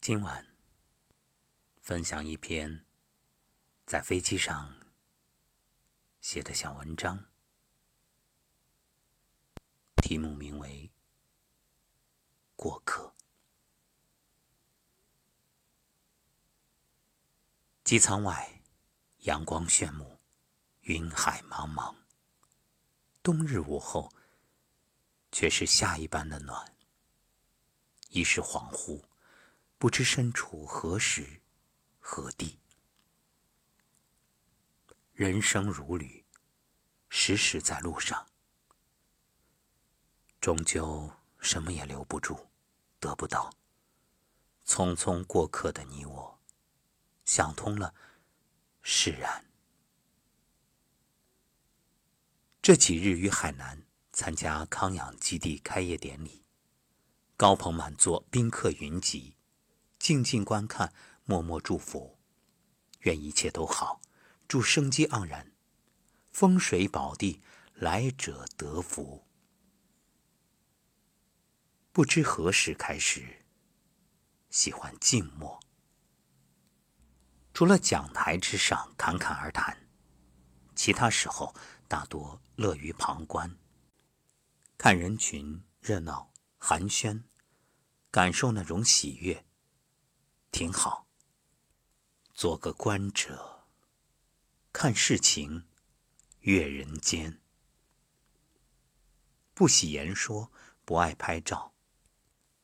今晚分享一篇在飞机上写的小文章，题目名为《过客》。机舱外，阳光炫目，云海茫茫。冬日午后，却是夏一般的暖。一时恍惚。不知身处何时何地，人生如旅，时时在路上，终究什么也留不住，得不到。匆匆过客的你我，想通了，释然。这几日于海南参加康养基地开业典礼，高朋满座，宾客云集。静静观看，默默祝福，愿一切都好，祝生机盎然，风水宝地，来者得福。不知何时开始，喜欢静默，除了讲台之上侃侃而谈，其他时候大多乐于旁观，看人群热闹寒暄，感受那种喜悦。挺好。做个观者，看事情，阅人间。不喜言说，不爱拍照。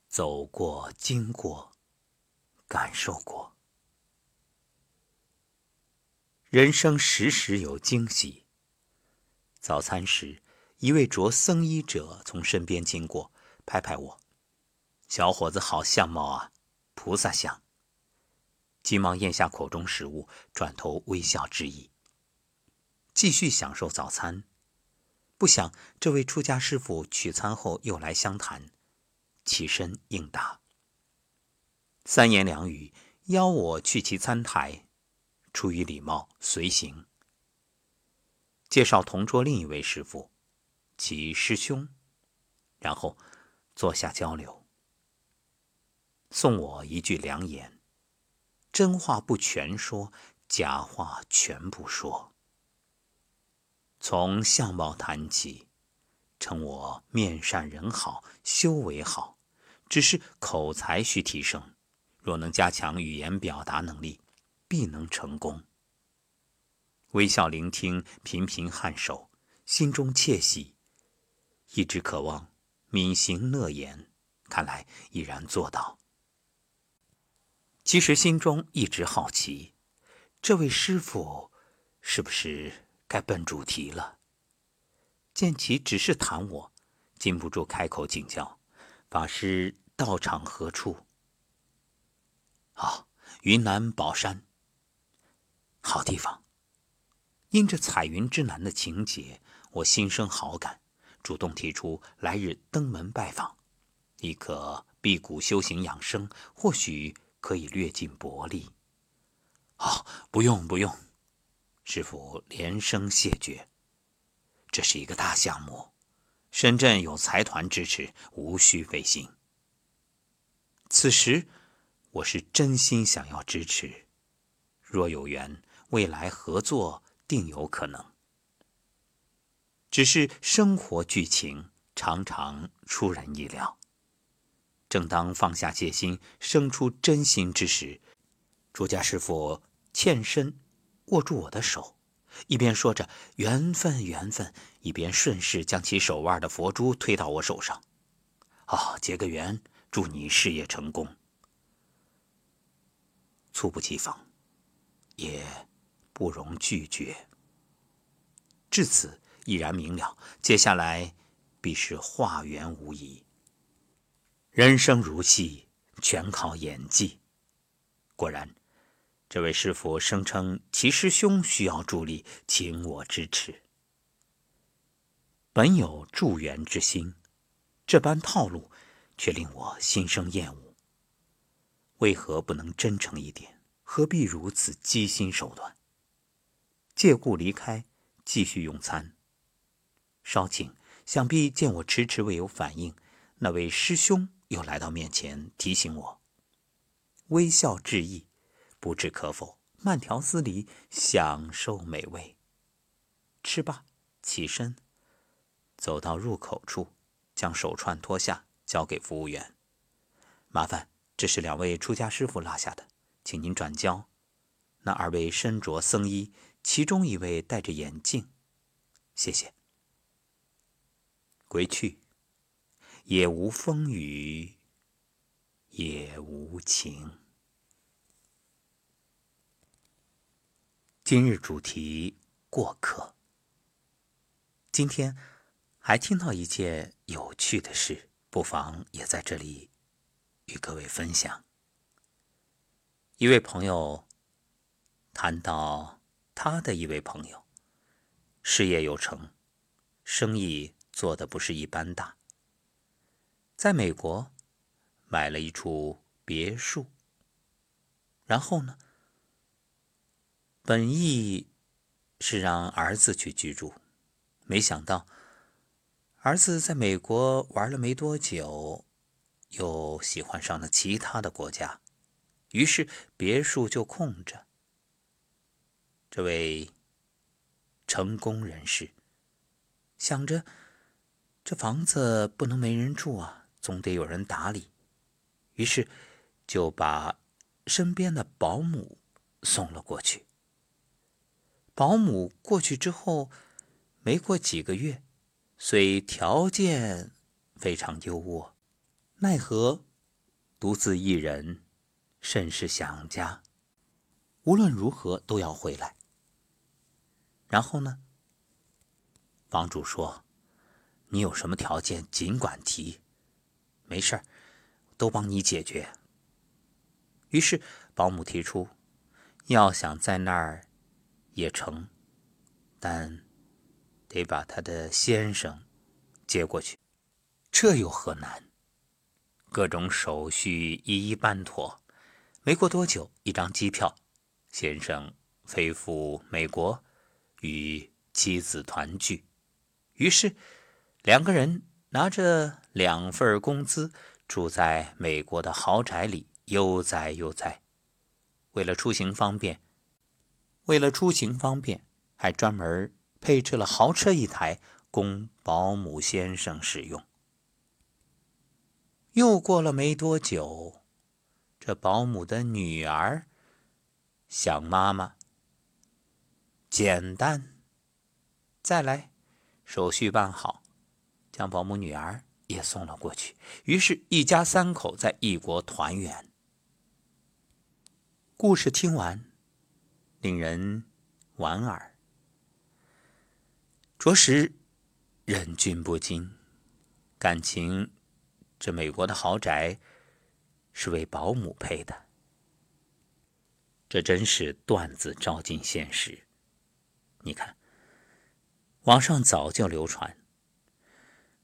走过，经过，感受过。人生时时有惊喜。早餐时，一位着僧衣者从身边经过，拍拍我：“小伙子，好相貌啊，菩萨相。”急忙咽下口中食物，转头微笑致意，继续享受早餐。不想这位出家师傅取餐后又来相谈，起身应答。三言两语邀我去其餐台，出于礼貌随行。介绍同桌另一位师傅，其师兄，然后坐下交流，送我一句良言。真话不全说，假话全不说。从相貌谈起，称我面善人好，修为好，只是口才需提升。若能加强语言表达能力，必能成功。微笑聆听，频频颔首，心中窃喜，一直渴望敏行乐言，看来已然做到。其实心中一直好奇，这位师傅是不是该奔主题了？见其只是谈我，禁不住开口请教：“法师道场何处？”啊，云南保山。好地方。因着彩云之南的情节，我心生好感，主动提出来日登门拜访，亦可辟谷修行养生，或许。可以略尽薄力。哦，不用不用，师傅连声谢绝。这是一个大项目，深圳有财团支持，无需费心。此时我是真心想要支持，若有缘，未来合作定有可能。只是生活剧情常常出人意料。正当放下戒心、生出真心之时，朱家师傅欠身握住我的手，一边说着“缘分，缘分”，一边顺势将其手腕的佛珠推到我手上。“哦，结个缘，祝你事业成功。”猝不及防，也不容拒绝。至此，已然明了，接下来必是化缘无疑。人生如戏，全靠演技。果然，这位师傅声称其师兄需要助力，请我支持。本有助缘之心，这般套路却令我心生厌恶。为何不能真诚一点？何必如此机心手段？借故离开，继续用餐。稍请，想必见我迟迟未有反应，那位师兄。又来到面前提醒我：“微笑致意，不置可否，慢条斯理，享受美味。吃罢，起身，走到入口处，将手串脱下，交给服务员。麻烦，这是两位出家师傅落下的，请您转交。那二位身着僧衣，其中一位戴着眼镜，谢谢。归去，也无风雨，也无晴。今日主题：过客。今天还听到一件有趣的事，不妨也在这里与各位分享。一位朋友。谈到他的一位朋友，事业有成，生意做的不是一般大，在美国买了一处别墅。然后呢，本意是让儿子去居住，没想到儿子在美国玩了没多久，又喜欢上了其他的国家，于是别墅就空着。这位成功人士想着，这房子不能没人住啊，总得有人打理。于是就把身边的保姆送了过去。保姆过去之后，没过几个月，虽条件非常优渥，奈何独自一人，甚是想家，无论如何都要回来。然后呢？房主说：“你有什么条件，尽管提，没事儿，都帮你解决。”于是保姆提出，要想在那儿也成，但得把他的先生接过去。这有何难？各种手续一一办妥，没过多久，一张机票，先生飞赴美国。与妻子团聚，于是两个人拿着两份工资，住在美国的豪宅里，悠哉悠哉。为了出行方便，为了出行方便，还专门配置了豪车一台，供保姆先生使用。又过了没多久，这保姆的女儿想妈妈。简单，再来，手续办好，将保姆女儿也送了过去。于是，一家三口在异国团圆。故事听完，令人莞尔，着实忍俊不禁。感情，这美国的豪宅是为保姆配的，这真是段子照进现实。你看，网上早就流传，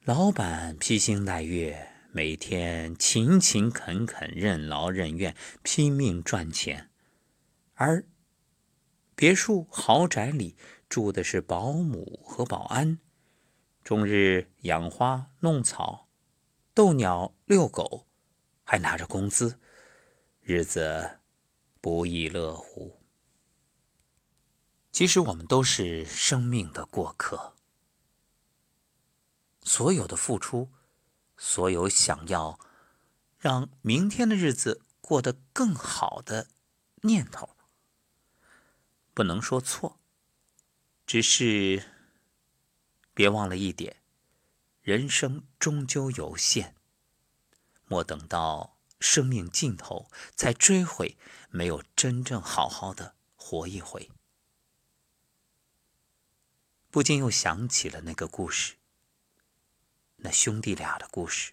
老板披星戴月，每天勤勤恳恳、任劳任怨，拼命赚钱；而别墅豪宅里住的是保姆和保安，终日养花弄草、逗鸟遛狗，还拿着工资，日子不亦乐乎。其实我们都是生命的过客，所有的付出，所有想要让明天的日子过得更好的念头，不能说错，只是别忘了一点：人生终究有限，莫等到生命尽头才追悔，没有真正好好的活一回。不禁又想起了那个故事，那兄弟俩的故事。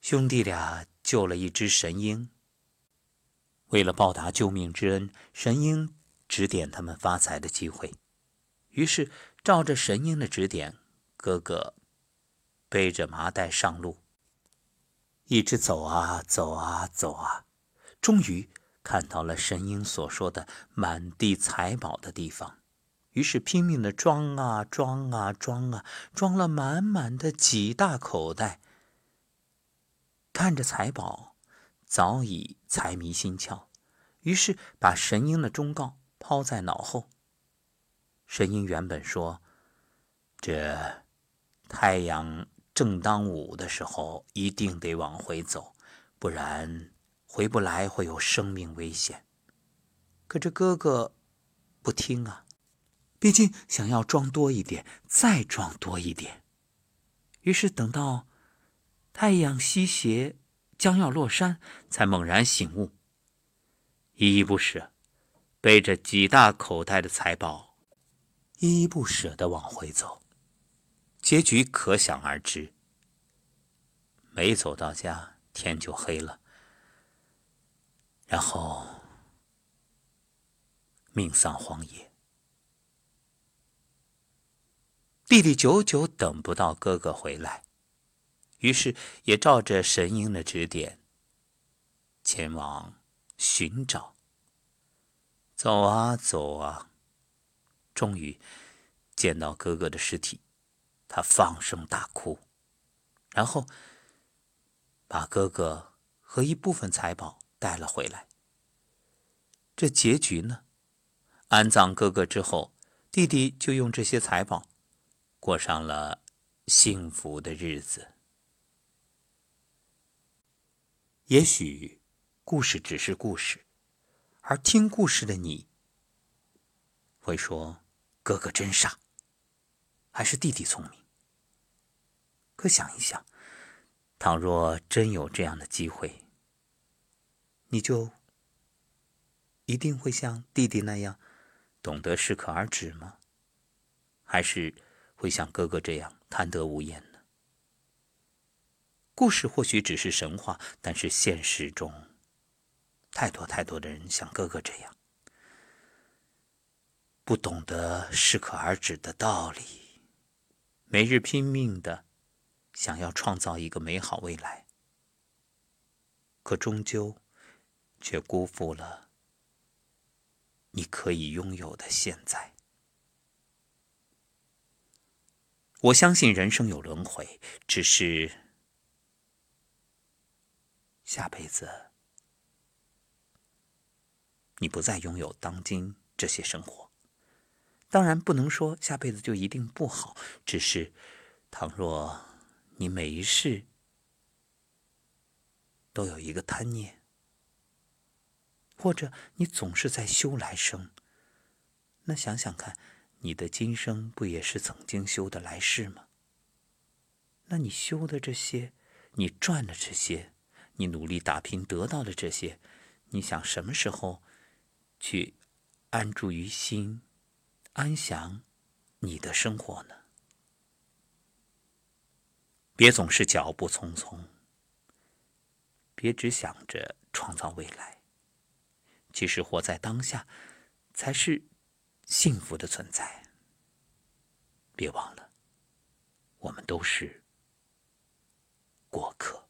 兄弟俩救了一只神鹰，为了报答救命之恩，神鹰指点他们发财的机会。于是照着神鹰的指点，哥哥背着麻袋上路，一直走啊走啊走啊，终于看到了神鹰所说的满地财宝的地方。于是拼命的装啊装啊装啊，装了满满的几大口袋。看着财宝，早已财迷心窍，于是把神鹰的忠告抛在脑后。神鹰原本说：“这太阳正当午的时候，一定得往回走，不然回不来会有生命危险。”可这哥哥不听啊，毕竟想要装多一点，再装多一点。于是等到太阳西斜，将要落山，才猛然醒悟，依依不舍，背着几大口袋的财宝，依依不舍的往回走。结局可想而知。没走到家，天就黑了，然后命丧荒野。弟弟久久等不到哥哥回来，于是也照着神鹰的指点，前往寻找。走啊走啊，终于见到哥哥的尸体，他放声大哭，然后把哥哥和一部分财宝带了回来。这结局呢？安葬哥哥之后，弟弟就用这些财宝。过上了幸福的日子。也许故事只是故事，而听故事的你会说：“哥哥真傻，还是弟弟聪明。”可想一想，倘若真有这样的机会，你就一定会像弟弟那样懂得适可而止吗？还是？会像哥哥这样贪得无厌呢？故事或许只是神话，但是现实中，太多太多的人像哥哥这样，不懂得适可而止的道理，每日拼命的想要创造一个美好未来，可终究却辜负了你可以拥有的现在。我相信人生有轮回，只是下辈子你不再拥有当今这些生活。当然不能说下辈子就一定不好，只是倘若你每一世都有一个贪念，或者你总是在修来生，那想想看。你的今生不也是曾经修的来世吗？那你修的这些，你赚的这些，你努力打拼得到的这些，你想什么时候去安住于心，安详你的生活呢？别总是脚步匆匆，别只想着创造未来。其实活在当下，才是。幸福的存在，别忘了，我们都是过客。